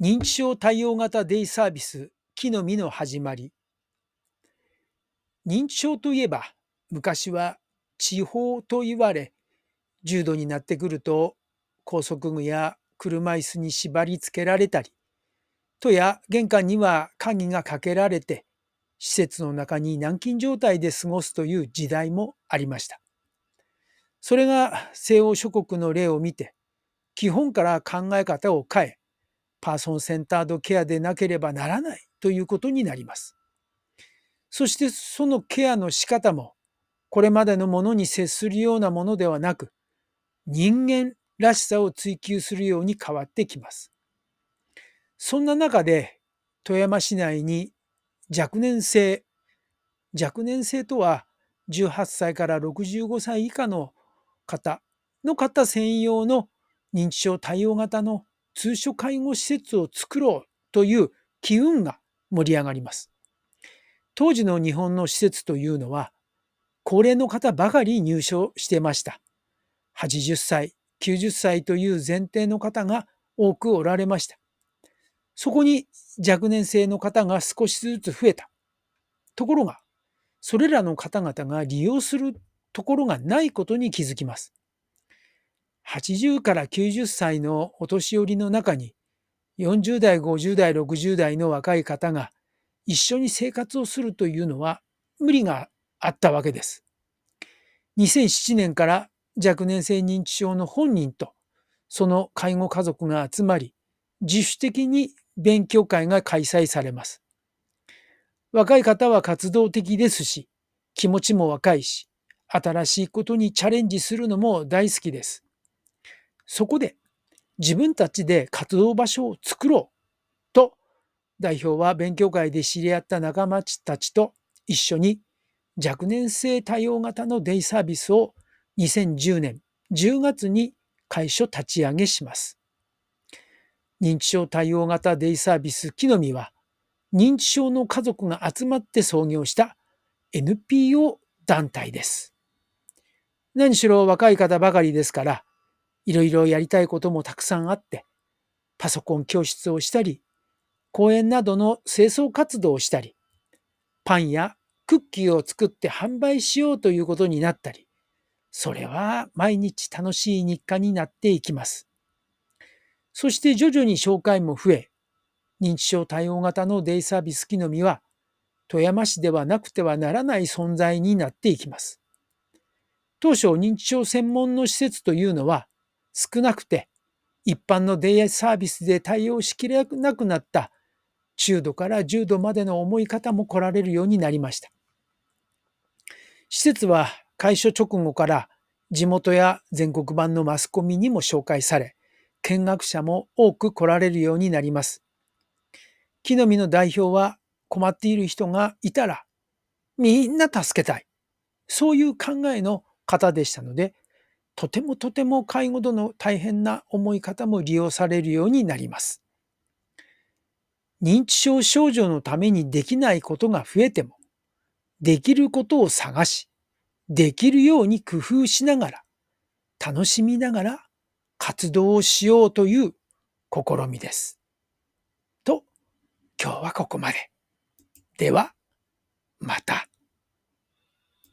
認知症対応型デイサービス木の実の始まり認知症といえば昔は地方と言われ重度になってくると高速具や車椅子に縛り付けられたり戸や玄関には鍵がかけられて施設の中に軟禁状態で過ごすという時代もありました。それが西欧諸国の例を見て基本から考え方を変えパーソンセンタードケアでなければならないということになります。そしてそのケアの仕方もこれまでのものに接するようなものではなく人間らしさを追求するように変わってきます。そんな中で富山市内に若年性若年性とは18歳から65歳以下の方の方専用の認知症対応型の通所介護施設を作ろうという機運が盛り上がります。当時の日本の施設というのは高齢の方ばかり入所してました。80歳、90歳という前提の方が多くおられました。そこに若年性の方が少しずつ増えた。ところが、それらの方々が利用するところがないことに気づきます。80から90歳のお年寄りの中に40代、50代、60代の若い方が一緒に生活をするというのは無理があったわけです。2007年から若年性認知症の本人とその介護家族が集まり自主的に勉強会が開催されます。若い方は活動的ですし気持ちも若いし新しいことにチャレンジするのも大好きです。そこで自分たちで活動場所を作ろうと代表は勉強会で知り合った仲間たちと一緒に若年性対応型のデイサービスを2010年10月に会所立ち上げします。認知症対応型デイサービス木の実は認知症の家族が集まって創業した NPO 団体です。何しろ若い方ばかりですからいろいろやりたいこともたくさんあって、パソコン教室をしたり、公園などの清掃活動をしたり、パンやクッキーを作って販売しようということになったり、それは毎日楽しい日課になっていきます。そして徐々に紹介も増え、認知症対応型のデイサービス木の実は、富山市ではなくてはならない存在になっていきます。当初認知症専門の施設というのは、少なくて一般のデイサービスで対応しきれなくなった中度から重度までの重い方も来られるようになりました。施設は開所直後から地元や全国版のマスコミにも紹介され、見学者も多く来られるようになります。木の実の代表は困っている人がいたらみんな助けたい。そういう考えの方でしたので、とてもとても介護度の大変な思い方も利用されるようになります。認知症症状のためにできないことが増えても、できることを探し、できるように工夫しながら、楽しみながら活動をしようという試みです。と、今日はここまで。では、また。